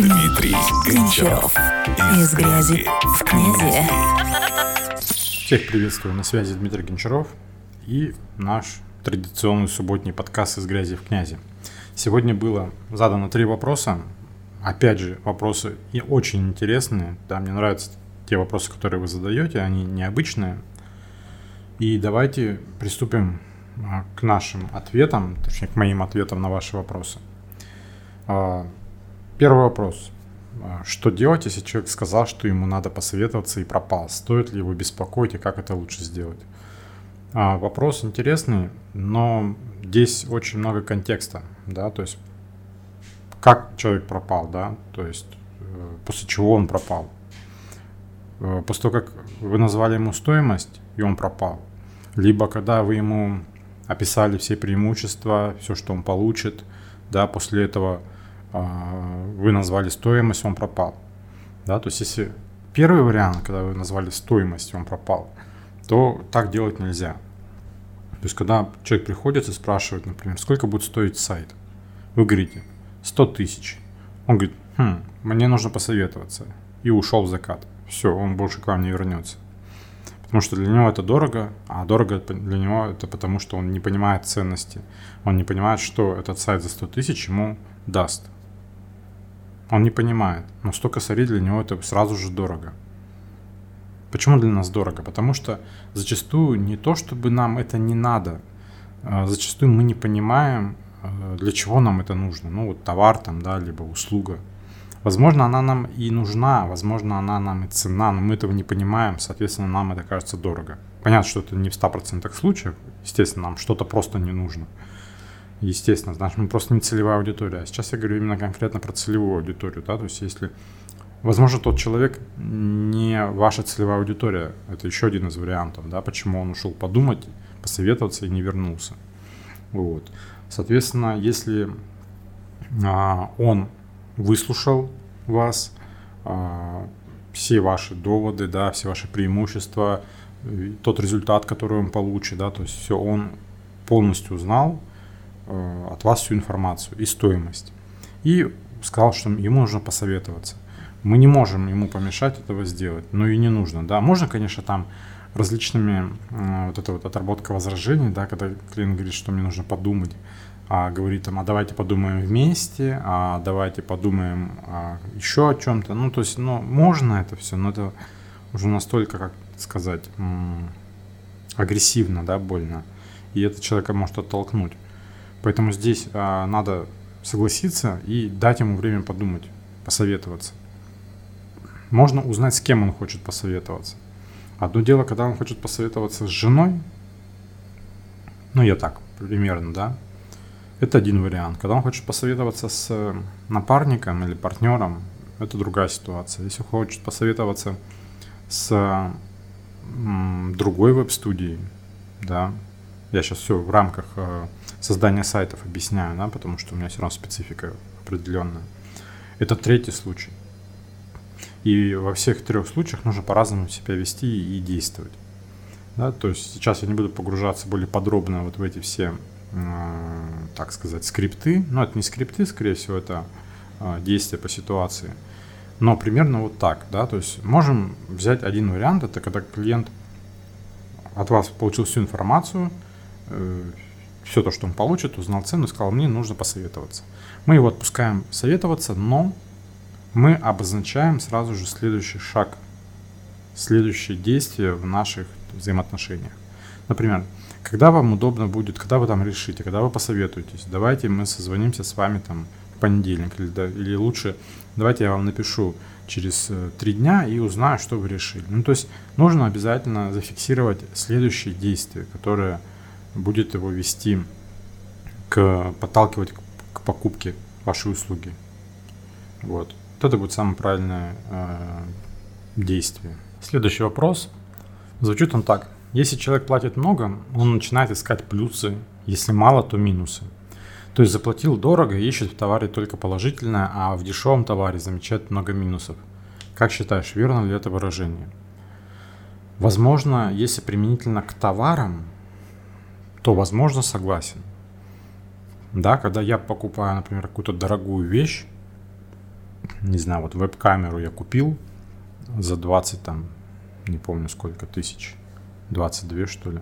Дмитрий Гончаров. Из грязи в князи. Всех приветствую, на связи Дмитрий Гончаров и наш традиционный субботний подкаст «Из грязи в князи». Сегодня было задано три вопроса. Опять же, вопросы и очень интересные. Да, мне нравятся те вопросы, которые вы задаете, они необычные. И давайте приступим а, к нашим ответам, точнее, к моим ответам на ваши вопросы. А, первый вопрос. А, что делать, если человек сказал, что ему надо посоветоваться и пропал? Стоит ли его беспокоить и как это лучше сделать? Вопрос интересный, но здесь очень много контекста, да, то есть как человек пропал, да, то есть э, после чего он пропал. Э, после того, как вы назвали ему стоимость, и он пропал. Либо когда вы ему описали все преимущества, все, что он получит, да, после этого вы назвали стоимость, он пропал. Да, то есть если первый вариант, когда вы назвали стоимость, он пропал, то так делать нельзя. То есть когда человек приходит и спрашивает, например, сколько будет стоить сайт, вы говорите 100 тысяч. Он говорит, хм, мне нужно посоветоваться. И ушел в закат. Все, он больше к вам не вернется. Потому что для него это дорого, а дорого для него это потому, что он не понимает ценности. Он не понимает, что этот сайт за 100 тысяч ему даст. Он не понимает. Но 100 косарей для него это сразу же дорого. Почему для нас дорого? Потому что зачастую не то, чтобы нам это не надо, а зачастую мы не понимаем, а, для чего нам это нужно. Ну вот товар там, да, либо услуга – Возможно, она нам и нужна, возможно, она нам и цена, но мы этого не понимаем, соответственно, нам это кажется дорого. Понятно, что это не в 100% случаев, естественно, нам что-то просто не нужно. Естественно, значит, мы просто не целевая аудитория. А сейчас я говорю именно конкретно про целевую аудиторию, да, то есть если Возможно, тот человек не ваша целевая аудитория. Это еще один из вариантов, да, почему он ушел подумать, посоветоваться и не вернулся. Вот. Соответственно, если а, он выслушал вас, а, все ваши доводы, да, все ваши преимущества, тот результат, который он получит, да, то есть все, он полностью узнал от вас всю информацию и стоимость. И сказал, что ему нужно посоветоваться. Мы не можем ему помешать этого сделать, но и не нужно, да. Можно, конечно, там различными, э, вот это вот отработка возражений, да, когда клиент говорит, что мне нужно подумать, а, говорит там, а давайте подумаем вместе, а давайте подумаем а, еще о чем-то. Ну, то есть, ну, можно это все, но это уже настолько, как сказать, агрессивно, да, больно. И это человека может оттолкнуть. Поэтому здесь а, надо согласиться и дать ему время подумать, посоветоваться. Можно узнать, с кем он хочет посоветоваться. Одно дело, когда он хочет посоветоваться с женой, ну, я так, примерно, да, это один вариант. Когда он хочет посоветоваться с напарником или партнером, это другая ситуация. Если он хочет посоветоваться с другой веб-студией, да, я сейчас все в рамках э, создания сайтов объясняю, да, потому что у меня все равно специфика определенная. Это третий случай. И во всех трех случаях нужно по-разному себя вести и действовать. Да, то есть сейчас я не буду погружаться более подробно вот в эти все Э, так сказать, скрипты. Но это не скрипты, скорее всего, это э, действия по ситуации. Но примерно вот так, да, то есть можем взять один вариант, это когда клиент от вас получил всю информацию, э, все то, что он получит, узнал цену и сказал, мне нужно посоветоваться. Мы его отпускаем советоваться, но мы обозначаем сразу же следующий шаг, следующее действие в наших взаимоотношениях. Например, когда вам удобно будет, когда вы там решите, когда вы посоветуетесь, давайте мы созвонимся с вами там в понедельник или, да, или лучше, давайте я вам напишу через э, три дня и узнаю, что вы решили. Ну, то есть нужно обязательно зафиксировать следующее действие, которое будет его вести к подталкивать к покупке вашей услуги. Вот. Вот это будет самое правильное э, действие. Следующий вопрос. Звучит он так. Если человек платит много, он начинает искать плюсы, если мало, то минусы. То есть заплатил дорого и ищет в товаре только положительное, а в дешевом товаре замечает много минусов. Как считаешь, верно ли это выражение? Возможно, если применительно к товарам, то, возможно, согласен. Да, когда я покупаю, например, какую-то дорогую вещь, не знаю, вот веб-камеру я купил за 20 там, не помню сколько тысяч, 22 что ли.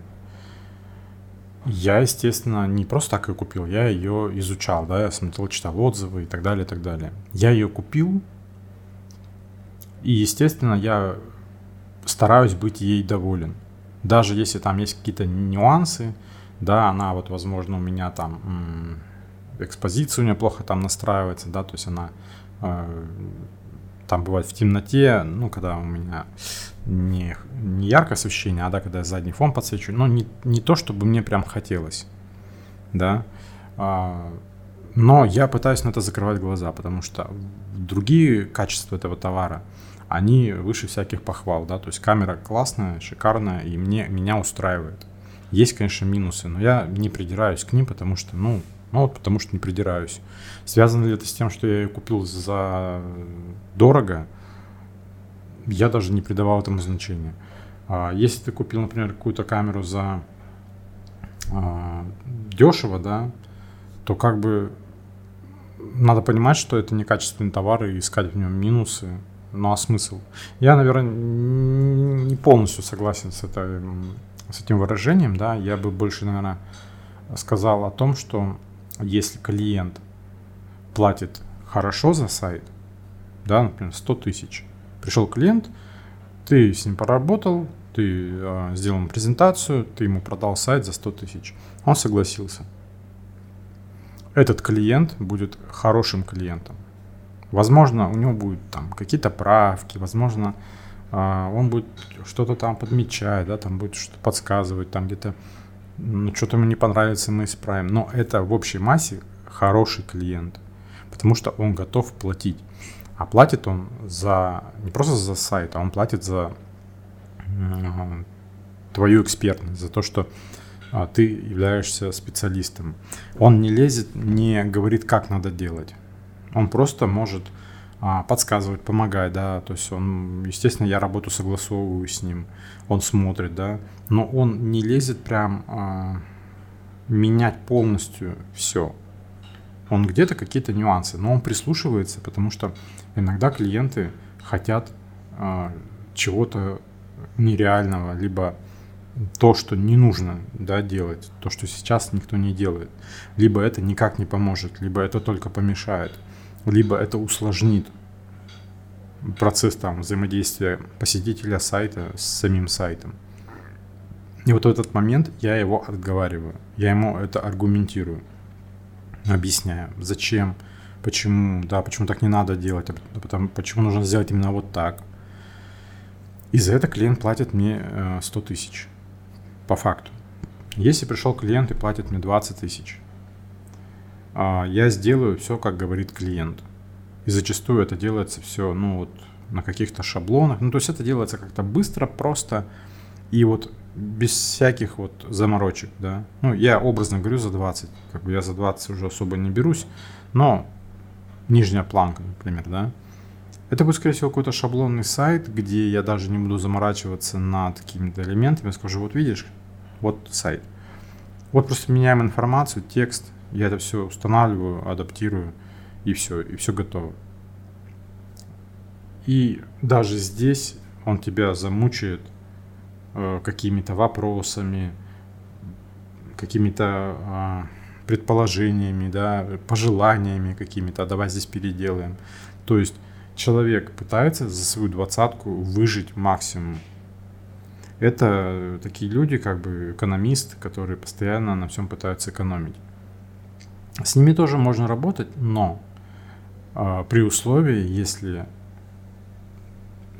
Я, естественно, не просто так ее купил, я ее изучал, да, я смотрел, читал отзывы и так далее, и так далее. Я ее купил, и, естественно, я стараюсь быть ей доволен. Даже если там есть какие-то нюансы, да, она вот, возможно, у меня там экспозиция у нее плохо там настраивается, да, то есть она э, там бывает в темноте, ну, когда у меня не, не яркое освещение, а да, когда я задний фон подсвечу, но не, не то, чтобы мне прям хотелось, да, а, но я пытаюсь на это закрывать глаза, потому что другие качества этого товара, они выше всяких похвал, да, то есть камера классная, шикарная, и мне, меня устраивает. Есть, конечно, минусы, но я не придираюсь к ним, потому что, ну, ну вот потому что не придираюсь. Связано ли это с тем, что я ее купил за дорого? Я даже не придавал этому значения. А если ты купил, например, какую-то камеру за а, дешево, да, то как бы надо понимать, что это некачественный товар и искать в нем минусы. Ну а смысл? Я, наверное, не полностью согласен с, это, с этим выражением, да. Я бы больше, наверное, сказал о том, что если клиент платит хорошо за сайт, да, например, 100 тысяч, пришел клиент, ты с ним поработал, ты э, сделал ему презентацию, ты ему продал сайт за 100 тысяч, он согласился. Этот клиент будет хорошим клиентом. Возможно, у него будут там какие-то правки, возможно, он будет что-то там подмечать, да, там будет что-то подсказывать, там где-то ну, что-то ему не понравится, мы исправим. Но это в общей массе хороший клиент, потому что он готов платить. А платит он за не просто за сайт, а он платит за э, твою экспертность, за то, что а, ты являешься специалистом. Он не лезет, не говорит, как надо делать. Он просто может а, подсказывать, помогать, да, то есть он, естественно, я работу согласовываю с ним, он смотрит, да, но он не лезет прям а, менять полностью все. Он где-то какие-то нюансы, но он прислушивается, потому что иногда клиенты хотят а, чего-то нереального, либо то, что не нужно да, делать, то, что сейчас никто не делает. Либо это никак не поможет, либо это только помешает либо это усложнит процесс там взаимодействия посетителя сайта с самим сайтом. И вот в этот момент я его отговариваю, я ему это аргументирую, объясняю, зачем, почему, да, почему так не надо делать, а потом, почему нужно сделать именно вот так. И за это клиент платит мне 100 э, тысяч, по факту. Если пришел клиент и платит мне 20 тысяч, а, я сделаю все, как говорит клиент. И зачастую это делается все, ну вот, на каких-то шаблонах. Ну, то есть это делается как-то быстро, просто и вот без всяких вот заморочек, да. Ну, я образно говорю за 20, как бы я за 20 уже особо не берусь, но нижняя планка, например, да. Это будет, скорее всего, какой-то шаблонный сайт, где я даже не буду заморачиваться над какими-то элементами. Скажу, вот видишь, вот сайт. Вот просто меняем информацию, текст, я это все устанавливаю, адаптирую, и все, и все готово. И даже здесь он тебя замучает э, какими-то вопросами, какими-то э, предположениями, да, пожеланиями какими-то, а давай здесь переделаем. То есть человек пытается за свою двадцатку выжить максимум. Это такие люди, как бы экономисты, которые постоянно на всем пытаются экономить. С ними тоже можно работать, но э, при условии, если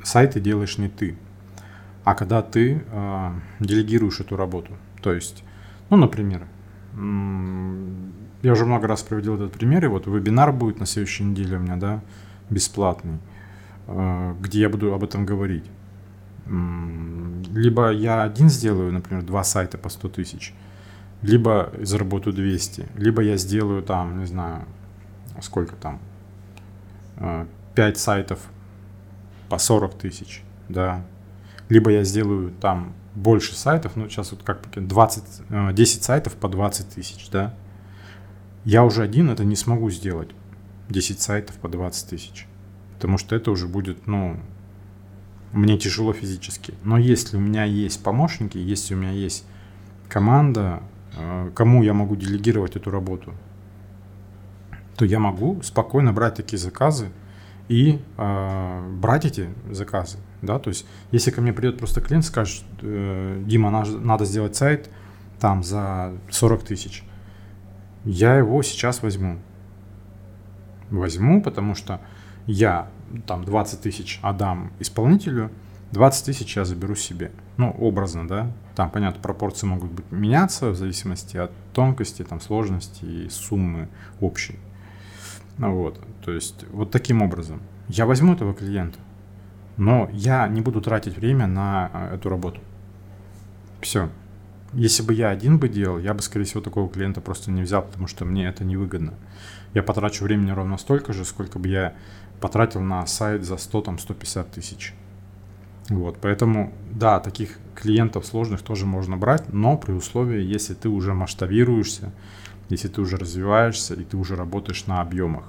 сайты делаешь не ты, а когда ты э, делегируешь эту работу. То есть, ну, например, я уже много раз проводил этот пример, и вот вебинар будет на следующей неделе у меня, да, бесплатный, э, где я буду об этом говорить. Либо я один сделаю, например, два сайта по 100 тысяч – либо заработаю 200, либо я сделаю там, не знаю, сколько там, 5 э, сайтов по 40 тысяч, да, либо я сделаю там больше сайтов, ну сейчас вот как 20, 10 э, сайтов по 20 тысяч, да, я уже один это не смогу сделать, 10 сайтов по 20 тысяч. потому что это уже будет, ну, мне тяжело физически. Но если у меня есть помощники, если у меня есть команда, кому я могу делегировать эту работу, то я могу спокойно брать такие заказы и э, брать эти заказы. Да? То есть, если ко мне придет просто клиент, скажет, э, Дима, надо, надо сделать сайт там за 40 тысяч, я его сейчас возьму. Возьму, потому что я там 20 тысяч отдам исполнителю, 20 тысяч я заберу себе. Ну, образно, да. Там, понятно, пропорции могут быть меняться в зависимости от тонкости, там, сложности и суммы общей. Ну, вот. То есть, вот таким образом. Я возьму этого клиента, но я не буду тратить время на а, эту работу. Все. Если бы я один бы делал, я бы, скорее всего, такого клиента просто не взял, потому что мне это невыгодно. Я потрачу времени ровно столько же, сколько бы я потратил на сайт за 100, там, 150 тысяч. Вот, поэтому, да, таких клиентов сложных тоже можно брать, но при условии, если ты уже масштабируешься, если ты уже развиваешься и ты уже работаешь на объемах.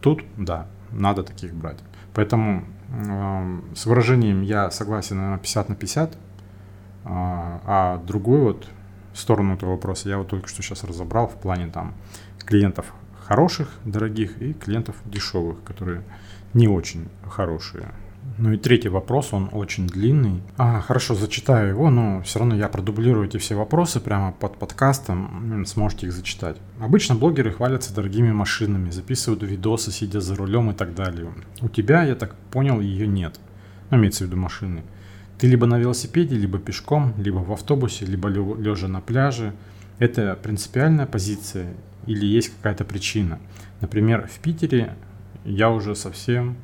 Тут, да, надо таких брать. Поэтому э, с выражением я согласен, наверное, 50 на 50, э, а другую вот сторону этого вопроса я вот только что сейчас разобрал в плане там клиентов хороших, дорогих и клиентов дешевых, которые не очень хорошие. Ну и третий вопрос, он очень длинный. А, хорошо, зачитаю его, но все равно я продублирую эти все вопросы прямо под подкастом, сможете их зачитать. Обычно блогеры хвалятся дорогими машинами, записывают видосы, сидя за рулем и так далее. У тебя, я так понял, ее нет. Ну, имеется в виду машины. Ты либо на велосипеде, либо пешком, либо в автобусе, либо лежа на пляже. Это принципиальная позиция или есть какая-то причина. Например, в Питере я уже совсем...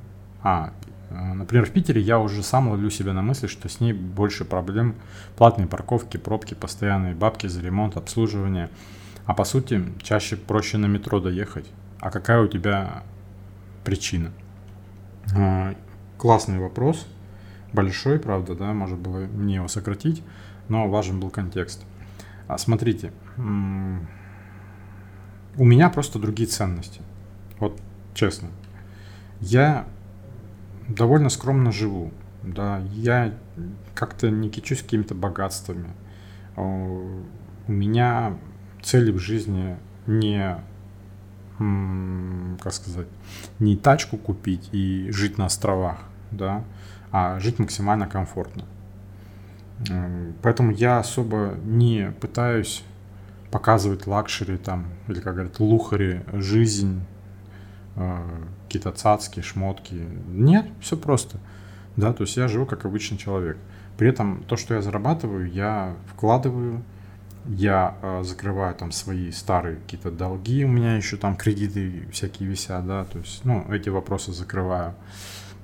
А, например, в Питере я уже сам ловлю себя на мысли, что с ней больше проблем. Платные парковки, пробки, постоянные бабки за ремонт, обслуживание. А по сути, чаще проще на метро доехать. А какая у тебя причина? А, классный вопрос. Большой, правда, да, может было мне его сократить, но важен был контекст. А, смотрите, у меня просто другие ценности. Вот честно. Я довольно скромно живу. Да, я как-то не кичусь какими-то богатствами. У меня цели в жизни не, как сказать, не тачку купить и жить на островах, да, а жить максимально комфортно. Поэтому я особо не пытаюсь показывать luxury там, или как говорят, лухари, жизнь, э, какие-то цацки, шмотки. Нет, все просто. Да, то есть я живу как обычный человек. При этом то, что я зарабатываю, я вкладываю, я э, закрываю там свои старые какие-то долги, у меня еще там кредиты всякие висят, да, то есть, ну, эти вопросы закрываю.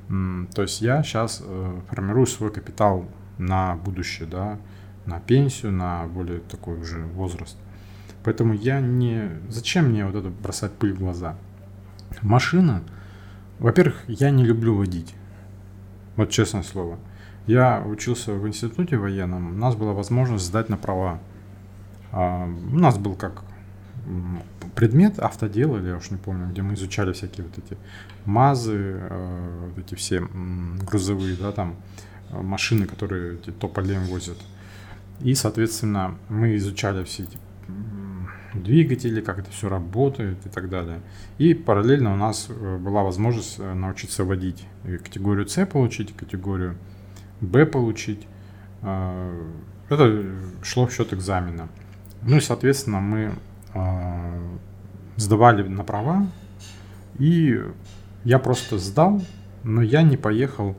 М, то есть я сейчас э, формирую свой капитал на будущее, да, на пенсию, на более такой уже возраст. Поэтому я не... Зачем мне вот это бросать пыль в глаза? Машина... Во-первых, я не люблю водить. Вот честное слово. Я учился в институте военном, у нас была возможность сдать на права. А, у нас был как предмет автодел, или я уж не помню, где мы изучали всякие вот эти МАЗы, э, вот эти все грузовые, да, там э, машины, которые эти тополем возят. И, соответственно, мы изучали все эти двигатели, как это все работает и так далее. И параллельно у нас э, была возможность э, научиться водить категорию С получить, категорию Б получить. Э, это шло в счет экзамена. Ну и, соответственно, мы сдавали на права, и я просто сдал, но я не поехал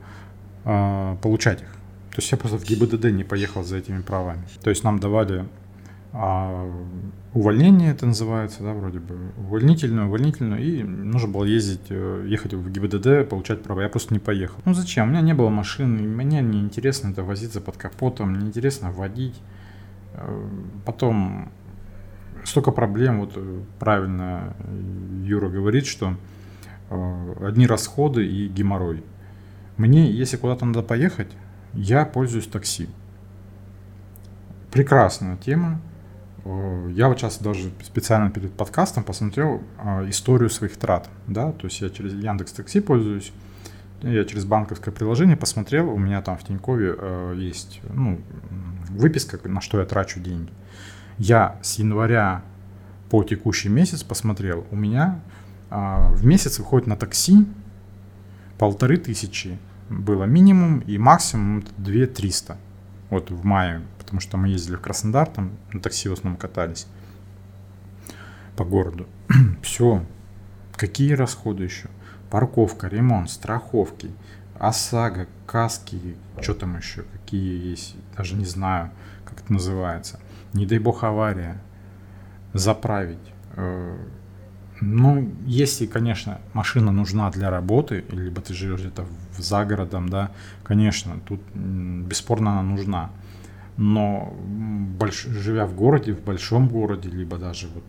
получать их. То есть я просто в ГИБДД не поехал за этими правами. То есть нам давали а увольнение это называется, да, вроде бы, увольнительную, увольнительную, и нужно было ездить, э, ехать в ГИБДД, получать права. Я просто не поехал. Ну зачем? У меня не было машины, мне не интересно это возиться под капотом, мне интересно водить. Э, потом столько проблем, вот э, правильно Юра говорит, что одни расходы и геморрой. Мне, если куда-то надо поехать, я пользуюсь такси. Прекрасная тема, я вот сейчас даже специально перед подкастом посмотрел а, историю своих трат, да, то есть я через Яндекс Такси пользуюсь, я через банковское приложение посмотрел, у меня там в Тинькове э, есть ну, выписка, на что я трачу деньги. Я с января по текущий месяц посмотрел, у меня э, в месяц выходит на такси полторы тысячи было минимум, и максимум две триста. Вот в мае, потому что мы ездили в Краснодар, там на такси в основном катались по городу. Все. Какие расходы еще? парковка, ремонт, страховки, ОСАГО, каски, что там еще, какие есть, даже не знаю, как это называется. Не дай бог авария, заправить. Э, ну, если, конечно, машина нужна для работы, либо ты живешь где-то за городом, да, конечно, тут бесспорно она нужна. Но больш... живя в городе, в большом городе, либо даже вот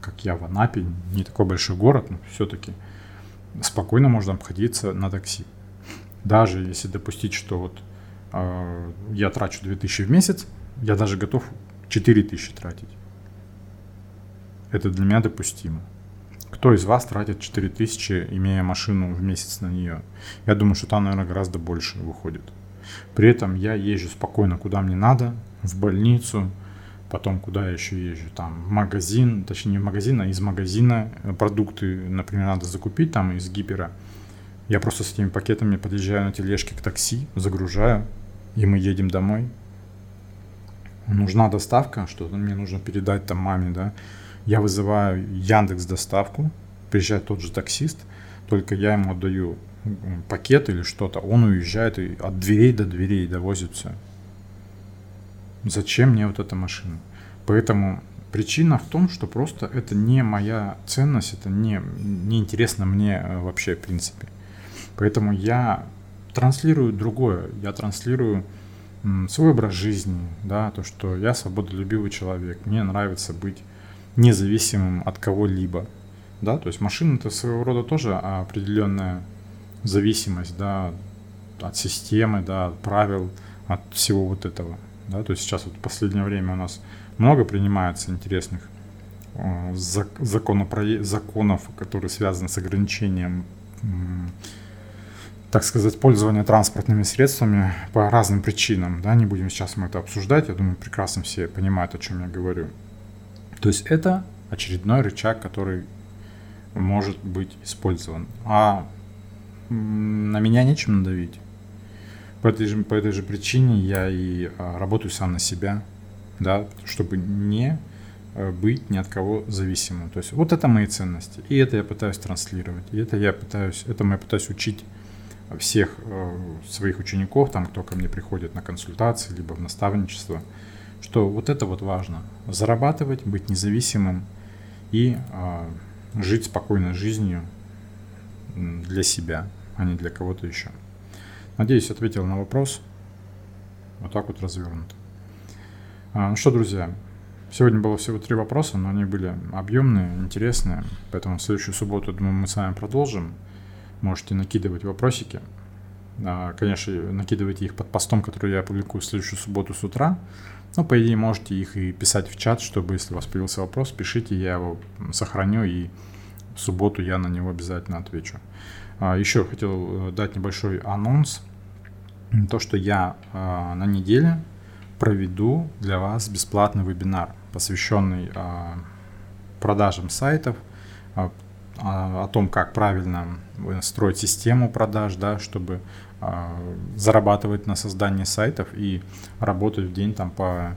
как я в Анапе, не такой большой город, но все-таки спокойно можно обходиться на такси. Даже если допустить, что вот э, я трачу 2000 в месяц, я даже готов 4000 тратить. Это для меня допустимо. Кто из вас тратит 4000, имея машину в месяц на нее? Я думаю, что там, наверное, гораздо больше выходит. При этом я езжу спокойно, куда мне надо, в больницу, потом куда я еще езжу, там, в магазин, точнее не в магазин, а из магазина продукты, например, надо закупить там из гипера. Я просто с этими пакетами подъезжаю на тележке к такси, загружаю, и мы едем домой. Нужна доставка, что-то мне нужно передать там маме, да. Я вызываю Яндекс доставку, приезжает тот же таксист, только я ему отдаю пакет или что-то, он уезжает и от дверей до дверей довозит все зачем мне вот эта машина. Поэтому причина в том, что просто это не моя ценность, это не, не интересно мне э, вообще в принципе. Поэтому я транслирую другое, я транслирую свой образ жизни, да, то, что я свободолюбивый человек, мне нравится быть независимым от кого-либо, да, то есть машина это своего рода тоже определенная зависимость, да, от системы, да, от правил, от всего вот этого. Да? То есть сейчас вот в последнее время у нас много принимается интересных э, законопро... законов, которые связаны с ограничением, так сказать, пользования транспортными средствами по разным причинам. Да? Не будем сейчас мы это обсуждать, я думаю, прекрасно все понимают, о чем я говорю. То есть это очередной рычаг, который может быть использован. А на меня нечем надавить. По этой же, по этой же причине я и а, работаю сам на себя, да, чтобы не а, быть ни от кого зависимым. То есть вот это мои ценности. И это я пытаюсь транслировать. И это я пытаюсь, этому я пытаюсь учить всех э, своих учеников, там, кто ко мне приходит на консультации, либо в наставничество, что вот это вот важно. Зарабатывать, быть независимым и э, жить спокойной жизнью для себя, а не для кого-то еще. Надеюсь, ответил на вопрос. Вот так вот развернуто. А, ну что, друзья, сегодня было всего три вопроса, но они были объемные, интересные. Поэтому в следующую субботу, думаю, мы с вами продолжим. Можете накидывать вопросики. А, конечно, накидывайте их под постом, который я публикую в следующую субботу с утра. Но, по идее, можете их и писать в чат, чтобы, если у вас появился вопрос, пишите, я его сохраню, и в субботу я на него обязательно отвечу. А, Еще хотел э, дать небольшой анонс. То, что я а, на неделе проведу для вас бесплатный вебинар, посвященный а, продажам сайтов, о том, как правильно строить систему продаж, да, чтобы зарабатывать на создании сайтов и работать в день там по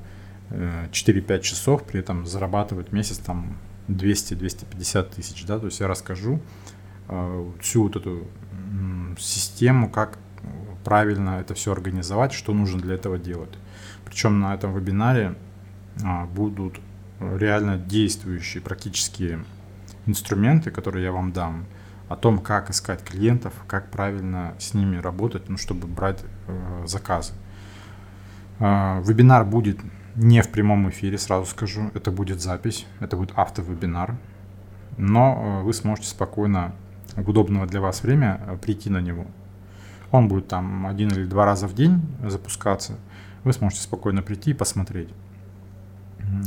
4-5 э, часов, при этом зарабатывать в месяц там 200-250 тысяч, да, то есть я расскажу, Э, всю вот эту систему, как правильно это все организовать, что нужно для этого делать. Причем на этом вебинаре а, будут реально действующие практические инструменты, которые я вам дам, о том, как искать клиентов, как правильно с ними работать, ну, чтобы брать э, заказы. Э, вебинар будет не в прямом эфире, сразу скажу, это будет запись, это будет автовебинар, но э, вы сможете спокойно в удобное для вас время э, прийти на него. Он будет там один или два раза в день запускаться. Вы сможете спокойно прийти и посмотреть.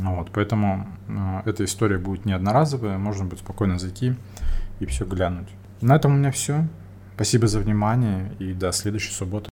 Вот, поэтому э, эта история будет не одноразовая, можно будет спокойно зайти и все глянуть. На этом у меня все. Спасибо за внимание и до следующей субботы.